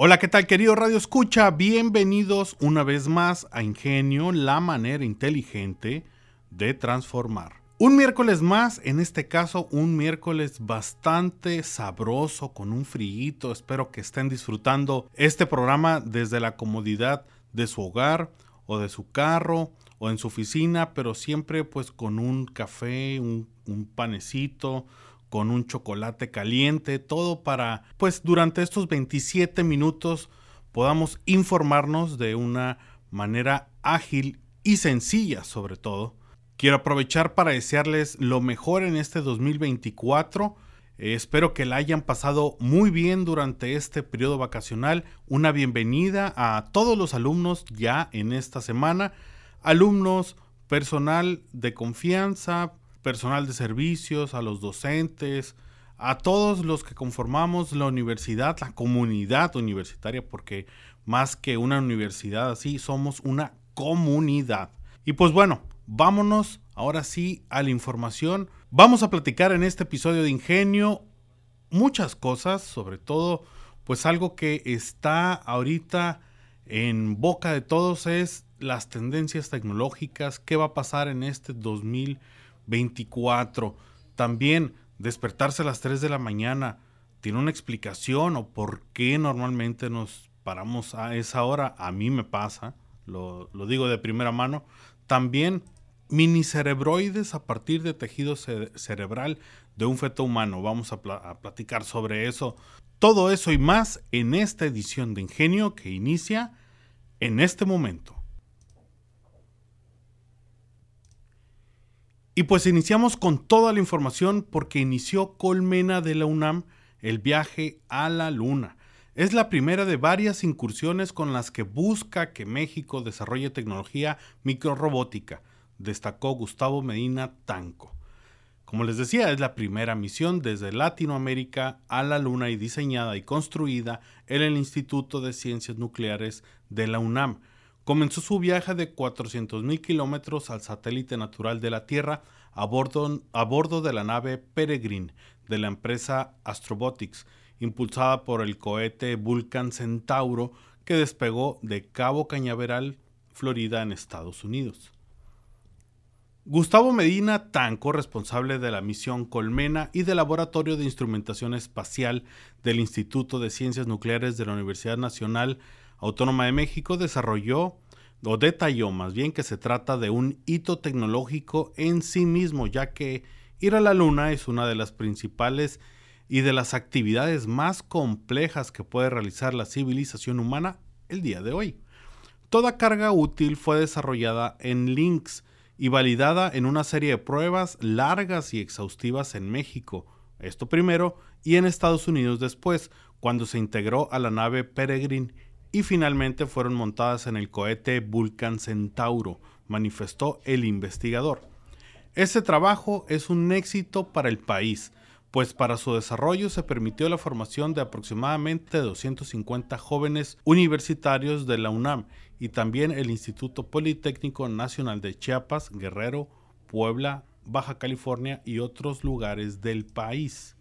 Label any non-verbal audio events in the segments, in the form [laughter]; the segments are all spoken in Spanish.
Hola, ¿qué tal querido Radio Escucha? Bienvenidos una vez más a Ingenio, la manera inteligente de transformar. Un miércoles más, en este caso un miércoles bastante sabroso con un frío. Espero que estén disfrutando este programa desde la comodidad de su hogar o de su carro o en su oficina, pero siempre pues con un café, un panecito, con un chocolate caliente, todo para, pues durante estos 27 minutos podamos informarnos de una manera ágil y sencilla sobre todo. Quiero aprovechar para desearles lo mejor en este 2024. Eh, espero que la hayan pasado muy bien durante este periodo vacacional. Una bienvenida a todos los alumnos ya en esta semana. Alumnos, personal de confianza, personal de servicios, a los docentes, a todos los que conformamos la universidad, la comunidad universitaria, porque más que una universidad así, somos una comunidad. Y pues bueno, vámonos ahora sí a la información. Vamos a platicar en este episodio de Ingenio muchas cosas, sobre todo pues algo que está ahorita en boca de todos es las tendencias tecnológicas, qué va a pasar en este 2020 24. También despertarse a las 3 de la mañana tiene una explicación o por qué normalmente nos paramos a esa hora. A mí me pasa, lo, digo de primera mano. También mini cerebroides a partir de tejido cerebral de un feto humano. Vamos a platicar sobre eso. Todo eso y más en esta edición de Ingenio que inicia en este momento. Y pues iniciamos con toda la información porque inició Colmena de la UNAM el viaje a la Luna. Es la primera de varias incursiones con las que busca que México desarrolle tecnología microrobótica, destacó Gustavo Medina Tanco. Como les decía, es la primera misión desde Latinoamérica a la Luna y diseñada y construida en el Instituto de Ciencias Nucleares de la UNAM, comenzó su viaje de 400.000 kilómetros al satélite natural de la Tierra a bordo, a bordo de la nave Peregrine de la empresa Astrobotics, impulsada por el cohete Vulcan Centauro que despegó de Cabo Cañaveral, Florida, en Estados Unidos. Gustavo Medina Tanco, responsable de la misión Colmena y del Laboratorio de Instrumentación Espacial del Instituto de Ciencias Nucleares de la Universidad Nacional Autónoma de México desarrolló o detalló más bien que se trata de un hito tecnológico en sí mismo, ya que ir a la Luna es una de las principales y de las actividades más complejas que puede realizar la civilización humana el día de hoy. Toda carga útil fue desarrollada en Lynx y validada en una serie de pruebas largas y exhaustivas en México, esto primero, y en Estados Unidos después, cuando se integró a la nave Peregrine y finalmente fueron montadas en el cohete Vulcan Centauro, manifestó el investigador. Este trabajo es un éxito para el país, pues para su desarrollo se permitió la formación de aproximadamente 250 jóvenes universitarios de la UNAM y también el Instituto Politécnico Nacional de Chiapas, Guerrero, Puebla, Baja California y otros lugares del país.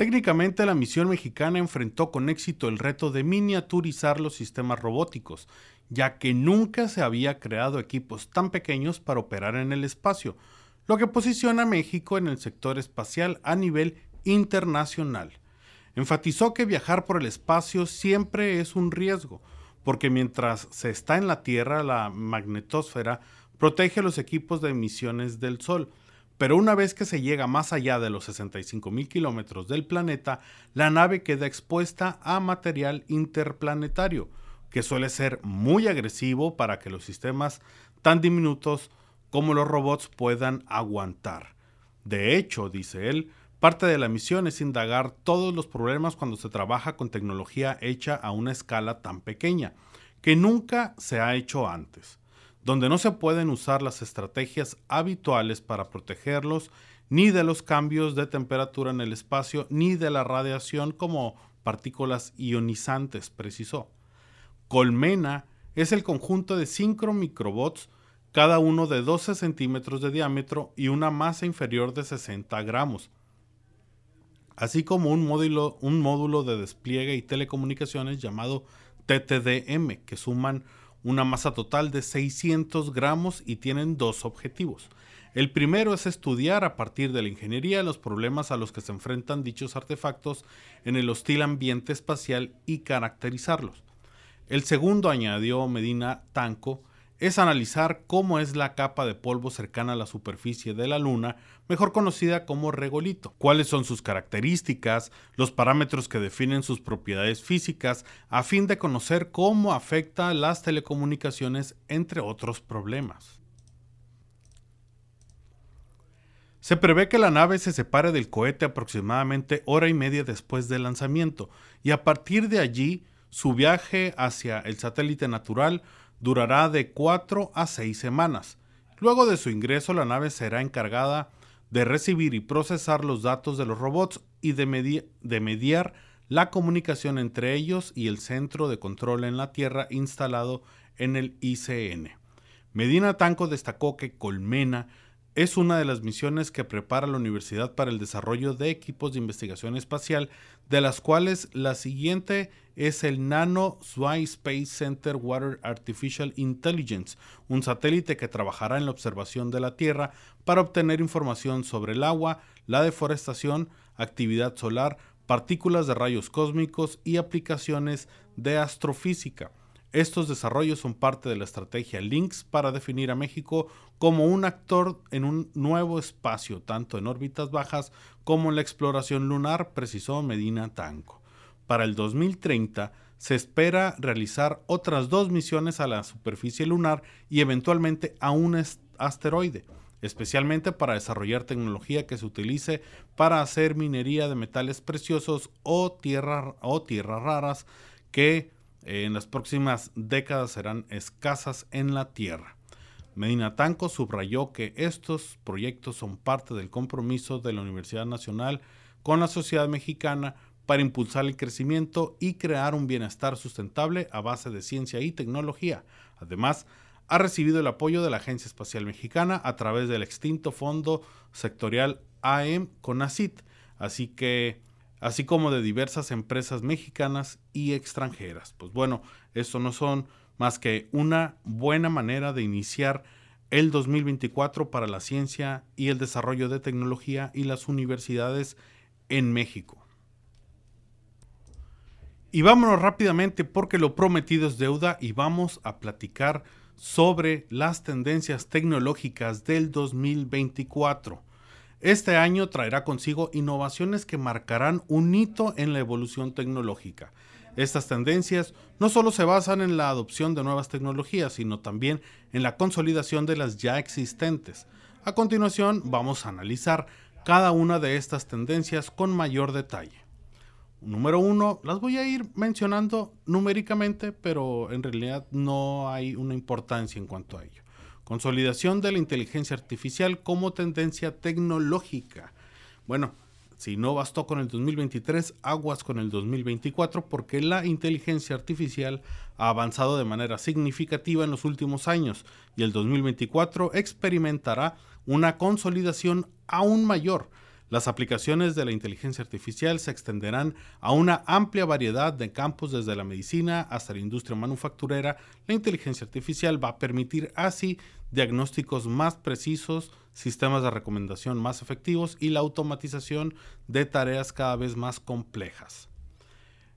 Técnicamente la misión mexicana enfrentó con éxito el reto de miniaturizar los sistemas robóticos, ya que nunca se había creado equipos tan pequeños para operar en el espacio, lo que posiciona a México en el sector espacial a nivel internacional. Enfatizó que viajar por el espacio siempre es un riesgo, porque mientras se está en la Tierra, la magnetosfera protege los equipos de emisiones del Sol, pero una vez que se llega más allá de los 65 mil kilómetros del planeta, la nave queda expuesta a material interplanetario, que suele ser muy agresivo para que los sistemas tan diminutos como los robots puedan aguantar. De hecho, dice él, parte de la misión es indagar todos los problemas cuando se trabaja con tecnología hecha a una escala tan pequeña, que nunca se ha hecho antes donde no se pueden usar las estrategias habituales para protegerlos ni de los cambios de temperatura en el espacio ni de la radiación como partículas ionizantes, precisó. Colmena es el conjunto de cinco microbots, cada uno de 12 centímetros de diámetro y una masa inferior de 60 gramos. así como un módulo, un módulo de despliegue y telecomunicaciones llamado TTDM, que suman una masa total de 600 gramos y tienen dos objetivos. El primero es estudiar a partir de la ingeniería los problemas a los que se enfrentan dichos artefactos en el hostil ambiente espacial y caracterizarlos. El segundo, añadió Medina Tanco, es analizar cómo es la capa de polvo cercana a la superficie de la Luna, mejor conocida como regolito, cuáles son sus características, los parámetros que definen sus propiedades físicas, a fin de conocer cómo afecta las telecomunicaciones, entre otros problemas. Se prevé que la nave se separe del cohete aproximadamente hora y media después del lanzamiento, y a partir de allí su viaje hacia el satélite natural durará de 4 a 6 semanas. Luego de su ingreso, la nave será encargada de recibir y procesar los datos de los robots y de, de, mediar la comunicación entre ellos y el centro de control en la Tierra instalado en el ICN. Medina Tanco destacó que Colmena es una de las misiones que prepara la universidad para el desarrollo de equipos de investigación espacial, de las cuales la siguiente es el Nano Swy Space Center Water Artificial Intelligence, un satélite que trabajará en la observación de la Tierra para obtener información sobre el agua, la deforestación, actividad solar, partículas de rayos cósmicos y aplicaciones de astrofísica. Estos desarrollos son parte de la estrategia Lynx para definir a México como un actor en un nuevo espacio, tanto en órbitas bajas como en la exploración lunar, precisó Medina Tanco. Para el 2030 se espera realizar otras dos misiones a la superficie lunar y eventualmente a un asteroide, especialmente para desarrollar tecnología que se utilice para hacer minería de metales preciosos o, o tierras raras que en las próximas décadas serán escasas en la Tierra. Medina Tanco subrayó que estos proyectos son parte del compromiso de la Universidad Nacional con la sociedad mexicana para impulsar el crecimiento y crear un bienestar sustentable a base de ciencia y tecnología. Además, ha recibido el apoyo de la Agencia Espacial Mexicana a través del extinto Fondo Sectorial AM CONACIT, así que así como de diversas empresas mexicanas y extranjeras. Pues bueno, esto no son más que una buena manera de iniciar el 2024 para la ciencia y el desarrollo de tecnología y las universidades en México. Y vámonos rápidamente porque lo prometido es deuda y vamos a platicar sobre las tendencias tecnológicas del 2024. Este año traerá consigo innovaciones que marcarán un hito en la evolución tecnológica. Estas tendencias no solo se basan en la adopción de nuevas tecnologías, sino también en la consolidación de las ya existentes. A continuación vamos a analizar cada una de estas tendencias con mayor detalle. Número uno, las voy a ir mencionando numéricamente, pero en realidad no hay una importancia en cuanto a ello. Consolidación de la inteligencia artificial como tendencia tecnológica. Bueno, si no bastó con el 2023, aguas con el 2024 porque la inteligencia artificial ha avanzado de manera significativa en los últimos años y el 2024 experimentará una consolidación aún mayor las aplicaciones de la inteligencia artificial se extenderán a una amplia variedad de campos desde la medicina hasta la industria manufacturera. La inteligencia artificial va a permitir así diagnósticos más precisos, sistemas de recomendación más efectivos y la automatización de tareas cada vez más complejas.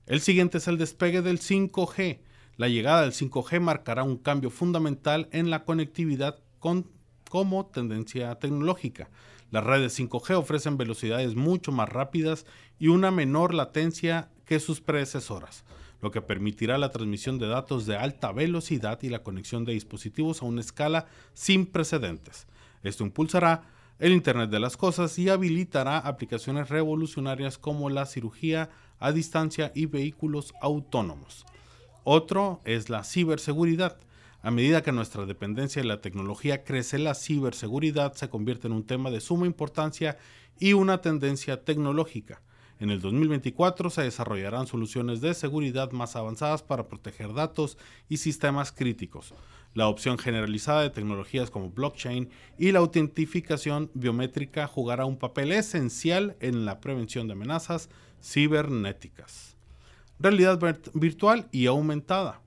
El siguiente es el despegue del 5G. La llegada del 5G marcará un cambio fundamental en la conectividad como tendencia tecnológica. Las redes 5G ofrecen velocidades mucho más rápidas y una menor latencia que sus predecesoras, lo que permitirá la transmisión de datos de alta velocidad y la conexión de dispositivos a una escala sin precedentes. Esto impulsará el Internet de las Cosas y habilitará aplicaciones revolucionarias como la cirugía a distancia y vehículos autónomos. Otro es la ciberseguridad. A medida que nuestra dependencia de la tecnología crece, la ciberseguridad se convierte en un tema de suma importancia y una tendencia tecnológica. En el 2024 se desarrollarán soluciones de seguridad más avanzadas para proteger datos y sistemas críticos. La opción generalizada de tecnologías como blockchain y la autentificación biométrica jugará un papel esencial en la prevención de amenazas cibernéticas. Realidad virtual y aumentada.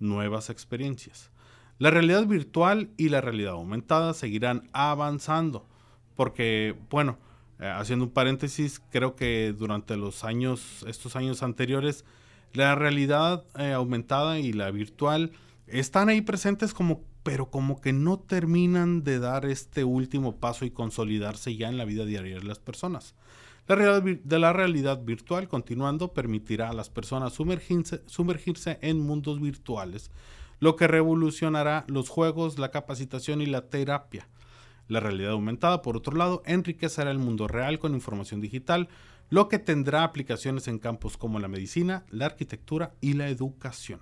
Nuevas experiencias. La realidad virtual y la realidad aumentada seguirán avanzando porque, bueno, eh, haciendo un paréntesis, creo que durante los años, estos años anteriores, la realidad eh, aumentada y la virtual están ahí presentes como pero como que no terminan de dar este último paso y consolidarse ya en la vida diaria de las personas. La realidad de la realidad virtual, continuando, permitirá a las personas sumergirse, sumergirse en mundos virtuales, lo que revolucionará los juegos, la capacitación y la terapia. La realidad aumentada, por otro lado, enriquecerá el mundo real con información digital, lo que tendrá aplicaciones en campos como la medicina, la arquitectura y la educación.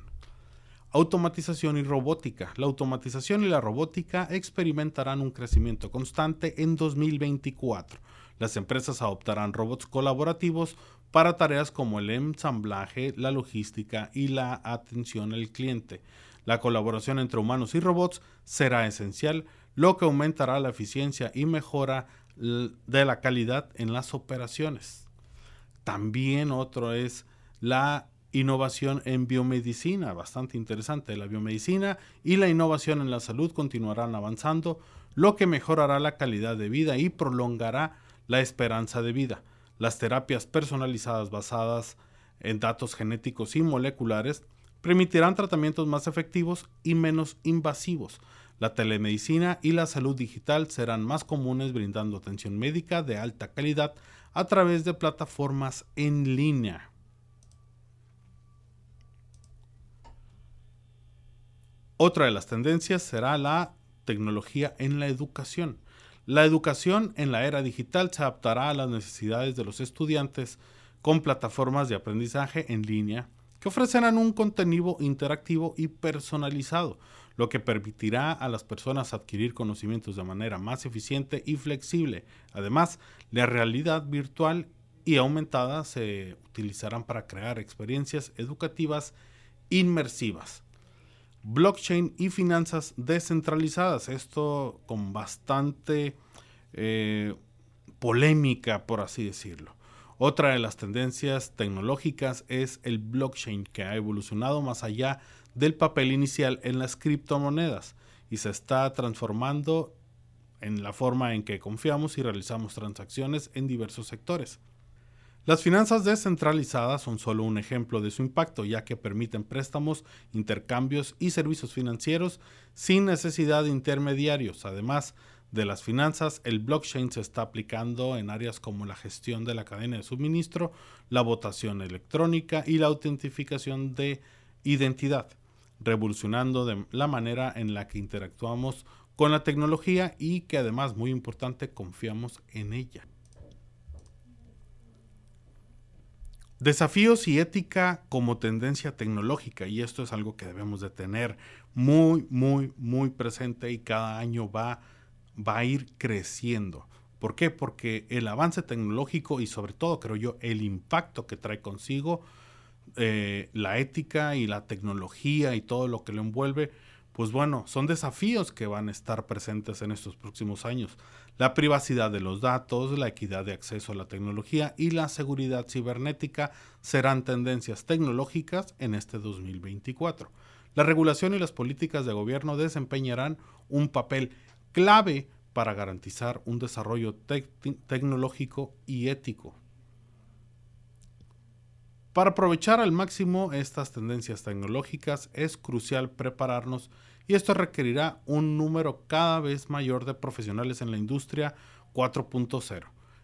Automatización y robótica. La automatización y la robótica experimentarán un crecimiento constante en 2024. Las empresas adoptarán robots colaborativos para tareas como el ensamblaje, la logística y la atención al cliente. La colaboración entre humanos y robots será esencial lo que aumentará la eficiencia y mejora de la calidad en las operaciones. También otro es la innovación en biomedicina, bastante interesante. La biomedicina y la innovación en la salud continuarán avanzando, lo que mejorará la calidad de vida y prolongará la esperanza de vida. Las terapias personalizadas basadas en datos genéticos y moleculares permitirán tratamientos más efectivos y menos invasivos, la telemedicina y la salud digital serán más comunes brindando atención médica de alta calidad a través de plataformas en línea. Otra de las tendencias será la tecnología en la educación. La educación en la era digital se adaptará a las necesidades de los estudiantes con plataformas de aprendizaje en línea que ofrecerán un contenido interactivo y personalizado, lo que permitirá a las personas adquirir conocimientos de manera más eficiente y flexible. Además, la realidad virtual y aumentada se utilizarán para crear experiencias educativas inmersivas. Blockchain y finanzas descentralizadas. Esto con bastante eh, polémica, por así decirlo. Otra de las tendencias tecnológicas es el blockchain, que ha evolucionado más allá del papel inicial en las criptomonedas y se está transformando en la forma en que confiamos y realizamos transacciones en diversos sectores. Las finanzas descentralizadas son solo un ejemplo de su impacto, ya que permiten préstamos, intercambios y servicios financieros sin necesidad de intermediarios. Además de las finanzas, el blockchain se está aplicando en áreas como la gestión de la cadena de suministro, la votación electrónica y la autentificación de identidad revolucionando de la manera en la que interactuamos con la tecnología y que además, muy importante, confiamos en ella. Desafíos y ética como tendencia tecnológica, y esto es algo que debemos de tener muy, muy, muy presente y cada año va, va a ir creciendo. ¿Por qué? Porque el avance tecnológico y sobre todo, creo yo, el impacto que trae consigo, eh, la ética y la tecnología y todo lo que lo envuelve, pues bueno, son desafíos que van a estar presentes en estos próximos años. La privacidad de los datos, la equidad de acceso a la tecnología y la seguridad cibernética serán tendencias tecnológicas en este 2024. La regulación y las políticas de gobierno desempeñarán un papel clave para garantizar un desarrollo tecnológico y ético. Para aprovechar al máximo estas tendencias tecnológicas es crucial prepararnos y esto requerirá un número cada vez mayor de profesionales en la industria 4.0.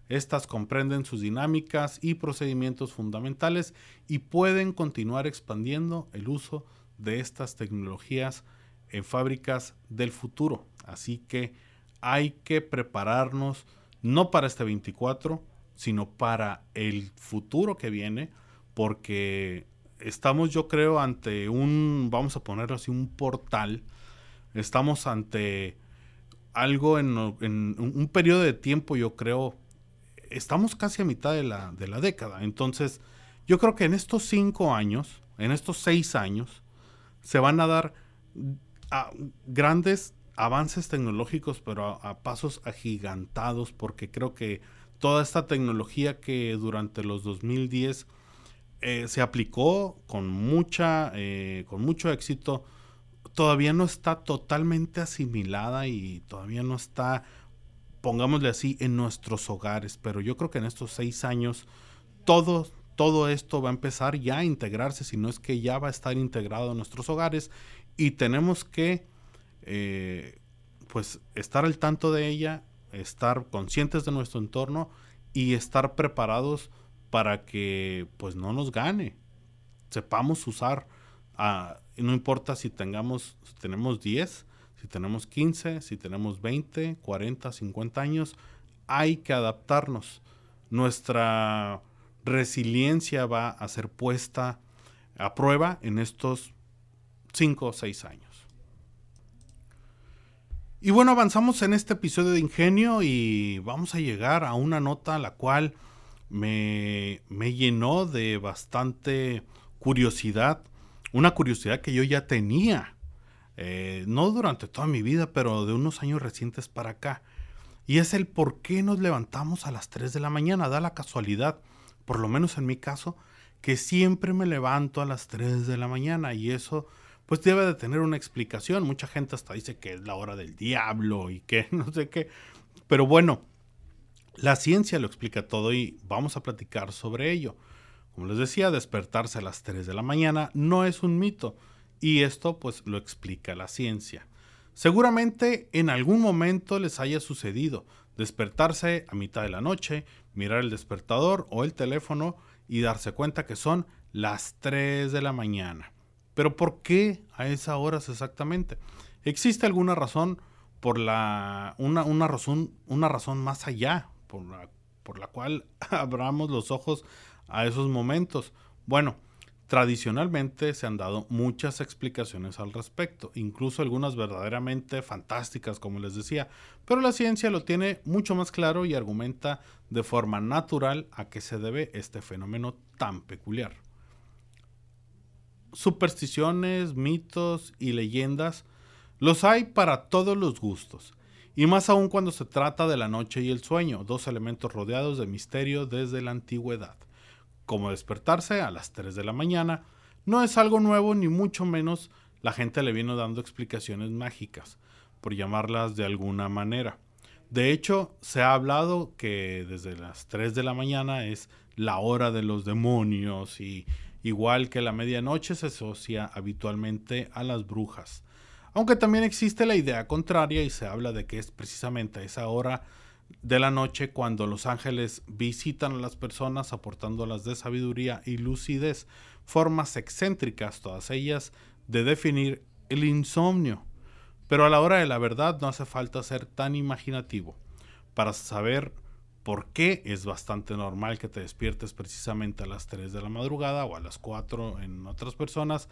Estas comprenden sus dinámicas y procedimientos fundamentales y pueden continuar expandiendo el uso de estas tecnologías en fábricas del futuro. Así que hay que prepararnos no para este 24, sino para el futuro que viene porque estamos yo creo ante un, vamos a ponerlo así, un portal, estamos ante algo en, un periodo de tiempo, yo creo, estamos casi a mitad de la, de la década, entonces yo creo que en estos cinco años, en estos seis años, se van a dar grandes avances tecnológicos, pero a, pasos agigantados, porque creo que toda esta tecnología que durante los 2010 eh, se aplicó con, mucha, eh, con mucho éxito, todavía no está totalmente asimilada y todavía no está, pongámosle así, en nuestros hogares. Pero yo creo que en estos seis años todo, todo esto va a empezar ya a integrarse, si no es que ya va a estar integrado en nuestros hogares y tenemos que eh, pues estar al tanto de ella, estar conscientes de nuestro entorno y estar preparados para que pues no nos gane. Sepamos usar, ah, no importa si tengamos, tenemos 10, si tenemos 15, si tenemos 20, 40, 50 años, hay que adaptarnos. Nuestra resiliencia va a ser puesta a prueba en estos 5 o 6 años. Y bueno, avanzamos en este episodio de Ingenio y vamos a llegar a una nota la cual me, me llenó de bastante curiosidad. Una curiosidad que yo ya tenía, eh, no durante toda mi vida, pero de unos años recientes para acá. Y es el por qué nos levantamos a las 3 de la mañana. Da la casualidad, por lo menos en mi caso, que siempre me levanto a las 3 de la mañana y eso pues debe de tener una explicación. Mucha gente hasta dice que es la hora del diablo y que [laughs] no sé qué. Pero bueno, la ciencia lo explica todo y vamos a platicar sobre ello. Como les decía, despertarse a las 3 de la mañana no es un mito y esto pues lo explica la ciencia. Seguramente en algún momento les haya sucedido despertarse a mitad de la noche, mirar el despertador o el teléfono y darse cuenta que son las 3 de la mañana. Pero ¿por qué a esas horas exactamente? ¿Existe alguna razón por la una, una razón una razón más allá por la, por la cual [laughs] abramos los ojos a esos momentos? Bueno, tradicionalmente se han dado muchas explicaciones al respecto, incluso algunas verdaderamente fantásticas, como les decía, pero la ciencia lo tiene mucho más claro y argumenta de forma natural a qué se debe este fenómeno tan peculiar supersticiones, mitos y leyendas los hay para todos los gustos, y más aún cuando se trata de la noche y el sueño, dos elementos rodeados de misterio desde la antigüedad. Como despertarse a las 3 de la mañana, no es algo nuevo ni mucho menos la gente le vino dando explicaciones mágicas, por llamarlas de alguna manera. De hecho, se ha hablado que desde las 3 de la mañana es la hora de los demonios y igual que la medianoche se asocia habitualmente a las brujas. Aunque también existe la idea contraria y se habla de que es precisamente a esa hora de la noche cuando los ángeles visitan a las personas aportándolas de sabiduría y lucidez, formas excéntricas todas ellas de definir el insomnio. Pero a la hora de la verdad no hace falta ser tan imaginativo para saber por qué es bastante normal que te despiertes precisamente a las 3 de la madrugada o a las 4 en otras personas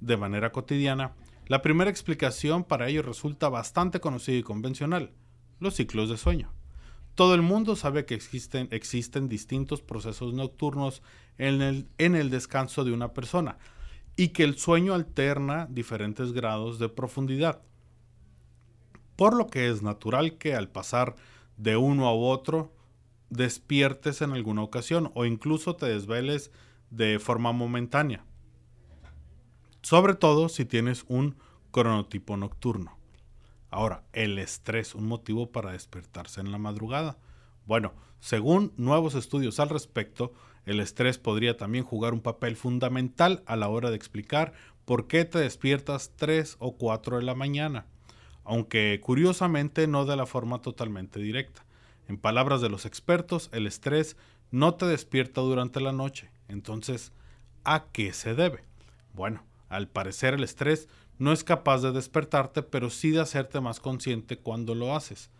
de manera cotidiana, la primera explicación para ello resulta bastante conocida y convencional, los ciclos de sueño. Todo el mundo sabe que existen, distintos procesos nocturnos en el, en el descanso de una persona y que el sueño alterna diferentes grados de profundidad. Por lo que es natural que al pasar de uno a otro, despiertes en alguna ocasión o incluso te desveles de forma momentánea. Sobre todo si tienes un cronotipo nocturno. Ahora, el estrés, un motivo para despertarse en la madrugada. Bueno, según nuevos estudios al respecto, el estrés podría también jugar un papel fundamental a la hora de explicar por qué te despiertas 3 o 4 de la mañana aunque curiosamente no de la forma totalmente directa. En palabras de los expertos, el estrés no te despierta durante la noche. Entonces, ¿a qué se debe? Bueno, al parecer el estrés no es capaz de despertarte, pero sí de hacerte más consciente cuando lo haces.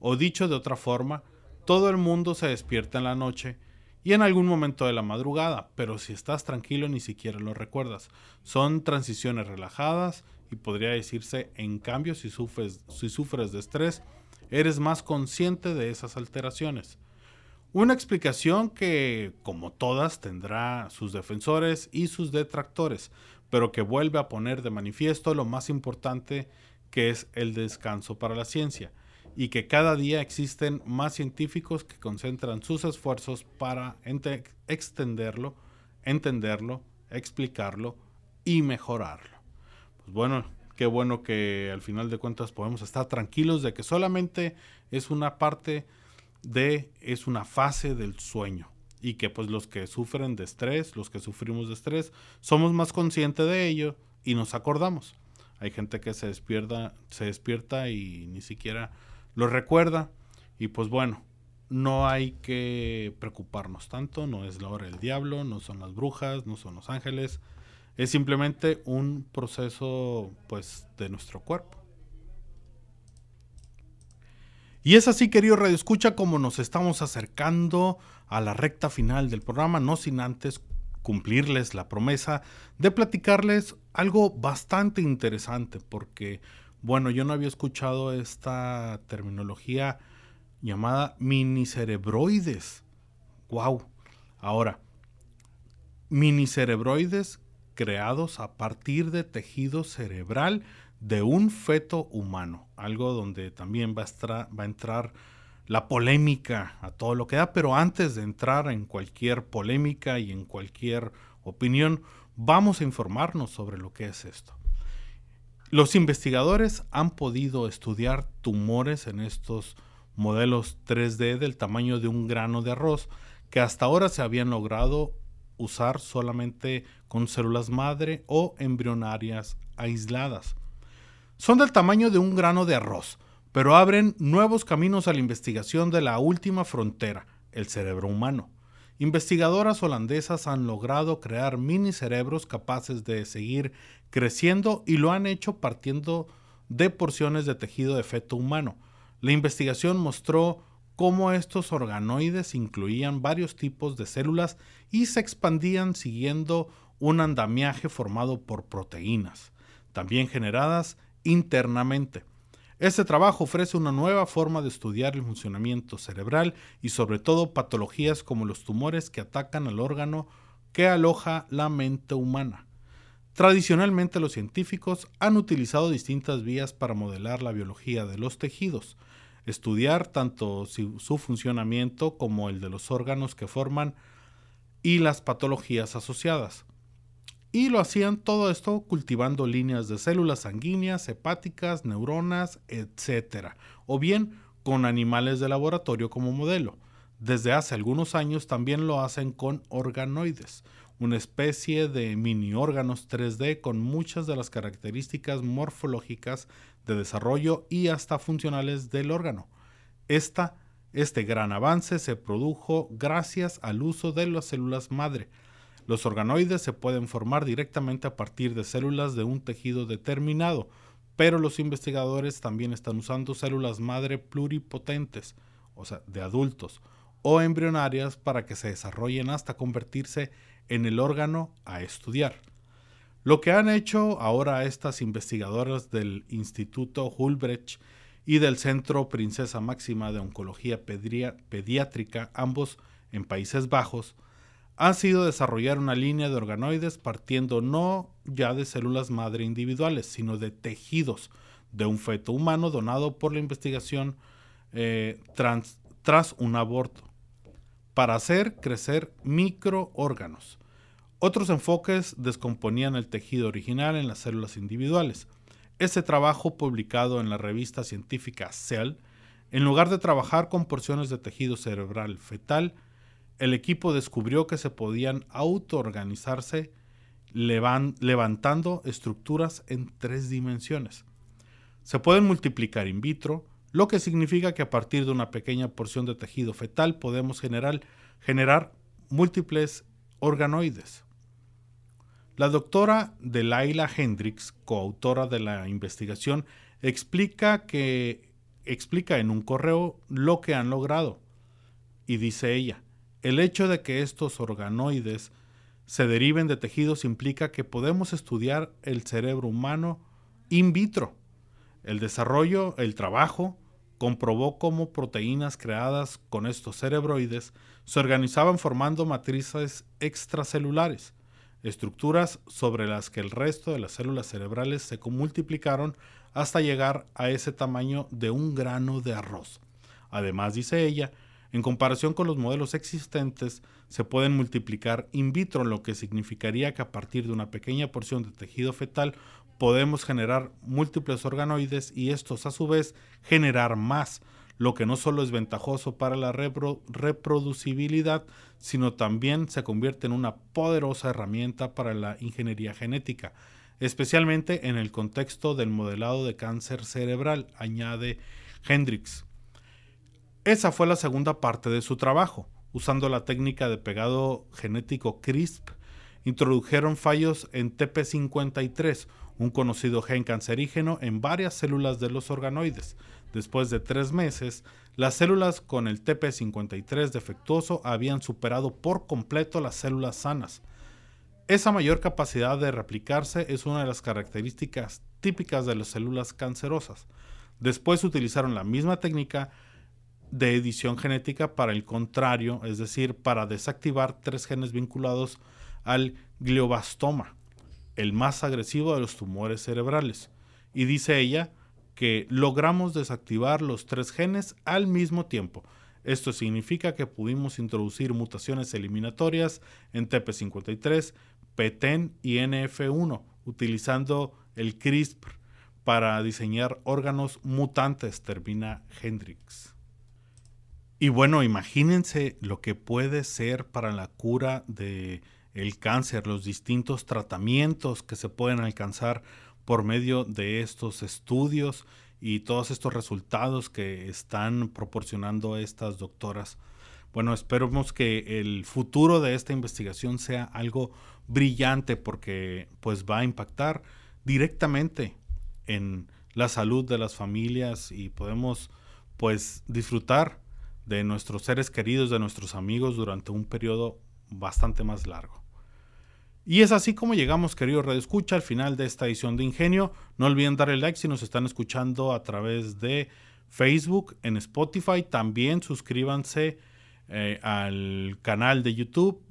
O dicho de otra forma, todo el mundo se despierta en la noche y en algún momento de la madrugada, pero si estás tranquilo ni siquiera lo recuerdas. Son transiciones relajadas y podría decirse, en cambio, si sufres, si sufres de estrés, eres más consciente de esas alteraciones. Una explicación que, como todas, tendrá sus defensores y sus detractores, pero que vuelve a poner de manifiesto lo más importante que es el descanso para la ciencia, y que cada día existen más científicos que concentran sus esfuerzos para extenderlo, entenderlo, explicarlo y mejorarlo. Pues bueno, qué bueno que al final de cuentas podemos estar tranquilos de que solamente es una parte de, es una fase del sueño y que pues los que sufren de estrés, los que sufrimos de estrés, somos más conscientes de ello y nos acordamos. Hay gente que se despierta, se despierta y ni siquiera lo recuerda. Y pues bueno, no hay que preocuparnos tanto, no es la hora del diablo, no son las brujas, no son los ángeles, es simplemente un proceso pues de nuestro cuerpo. Y es así, querido Radio Escucha, como nos estamos acercando a la recta final del programa, no sin antes cumplirles la promesa de platicarles algo bastante interesante, porque, bueno, yo no había escuchado esta terminología llamada minicerebroides. ¡Wow! Ahora, minicerebroides creados a partir de tejido cerebral de un feto humano, algo donde también va a, entrar la polémica a todo lo que da, pero antes de entrar en cualquier polémica y en cualquier opinión, vamos a informarnos sobre lo que es esto. Los investigadores han podido estudiar tumores en estos modelos 3D del tamaño de un grano de arroz que hasta ahora se habían logrado usar solamente con células madre o embrionarias aisladas. Son del tamaño de un grano de arroz, pero abren nuevos caminos a la investigación de la última frontera, el cerebro humano. Investigadoras holandesas han logrado crear mini cerebros capaces de seguir creciendo y lo han hecho partiendo de porciones de tejido de feto humano. La investigación mostró cómo estos organoides incluían varios tipos de células y se expandían siguiendo un andamiaje formado por proteínas, también generadas internamente. Este trabajo ofrece una nueva forma de estudiar el funcionamiento cerebral y sobre todo patologías como los tumores que atacan al órgano que aloja la mente humana. Tradicionalmente los científicos han utilizado distintas vías para modelar la biología de los tejidos, estudiar tanto su funcionamiento como el de los órganos que forman y las patologías asociadas y lo hacían todo esto cultivando líneas de células sanguíneas, hepáticas, neuronas, etc. O bien con animales de laboratorio como modelo. Desde hace algunos años también lo hacen con organoides, una especie de mini órganos 3D con muchas de las características morfológicas de desarrollo y hasta funcionales del órgano. Esta, este gran avance se produjo gracias al uso de las células madre, los organoides se pueden formar directamente a partir de células de un tejido determinado, pero los investigadores también están usando células madre pluripotentes, o sea, de adultos, o embrionarias para que se desarrollen hasta convertirse en el órgano a estudiar. Lo que han hecho ahora estas investigadoras del Instituto Hulbrecht y del Centro Princesa Máxima de Oncología Pediátrica, ambos en Países Bajos, ha sido desarrollar una línea de organoides partiendo no ya de células madre individuales, sino de tejidos de un feto humano donado por la investigación eh, tras un aborto, para hacer crecer microórganos. Otros enfoques descomponían el tejido original en las células individuales. Este trabajo, publicado en la revista científica Cell, en lugar de trabajar con porciones de tejido cerebral fetal, el equipo descubrió que se podían autoorganizarse levantando estructuras en tres dimensiones. Se pueden multiplicar in vitro, lo que significa que a partir de una pequeña porción de tejido fetal podemos generar, generar múltiples organoides. La doctora Delaila Hendricks, coautora de la investigación, explica que explica en un correo lo que han logrado. Y dice ella, el hecho de que estos organoides se deriven de tejidos implica que podemos estudiar el cerebro humano in vitro. El desarrollo, el trabajo, comprobó cómo proteínas creadas con estos cerebroides se organizaban formando matrices extracelulares, estructuras sobre las que el resto de las células cerebrales se multiplicaron hasta llegar a ese tamaño de un grano de arroz. Además, dice ella, en comparación con los modelos existentes, se pueden multiplicar in vitro, lo que significaría que a partir de una pequeña porción de tejido fetal podemos generar múltiples organoides y estos a su vez generar más, lo que no solo es ventajoso para la reproducibilidad, sino también se convierte en una poderosa herramienta para la ingeniería genética, especialmente en el contexto del modelado de cáncer cerebral, añade Hendrix. Esa fue la segunda parte de su trabajo. Usando la técnica de pegado genético CRISP, introdujeron fallos en TP53, un conocido gen cancerígeno, en varias células de los organoides. Después de tres meses, las células con el TP53 defectuoso habían superado por completo las células sanas. Esa mayor capacidad de replicarse es una de las características típicas de las células cancerosas. Después utilizaron la misma técnica de edición genética para el contrario, es decir, para desactivar tres genes vinculados al glioblastoma, el más agresivo de los tumores cerebrales. Y dice ella que logramos desactivar los tres genes al mismo tiempo. Esto significa que pudimos introducir mutaciones eliminatorias en TP53, PTEN y NF1 utilizando el CRISPR para diseñar órganos mutantes, termina Hendrix. Y bueno, imagínense lo que puede ser para la cura de el cáncer, los distintos tratamientos que se pueden alcanzar por medio de estos estudios y todos estos resultados que están proporcionando estas doctoras. Bueno, esperemos que el futuro de esta investigación sea algo brillante porque pues va a impactar directamente en la salud de las familias y podemos pues disfrutar de nuestros seres queridos, de nuestros amigos durante un periodo bastante más largo. Y es así como llegamos, querido Radio Escucha, al final de esta edición de Ingenio. No olviden darle like si nos están escuchando a través de Facebook, en Spotify. También suscríbanse eh, al canal de YouTube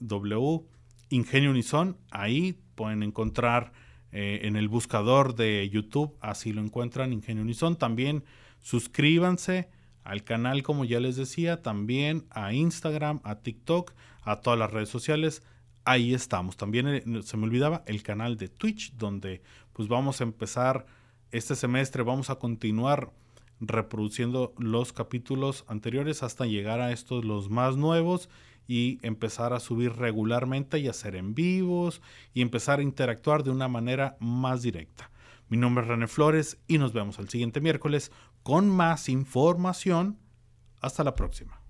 www.ingenio Unison. Ahí pueden encontrar eh, en el buscador de YouTube, así lo encuentran, Ingenio Unison. También suscríbanse al canal, como ya les decía, también a Instagram, a TikTok, a todas las redes sociales. Ahí estamos. También eh, se me olvidaba el canal de Twitch, donde pues vamos a empezar este semestre, vamos a continuar reproduciendo los capítulos anteriores hasta llegar a estos los más nuevos y empezar a subir regularmente y hacer en vivos y empezar a interactuar de una manera más directa. Mi nombre es René Flores y nos vemos el siguiente miércoles con más información. Hasta la próxima.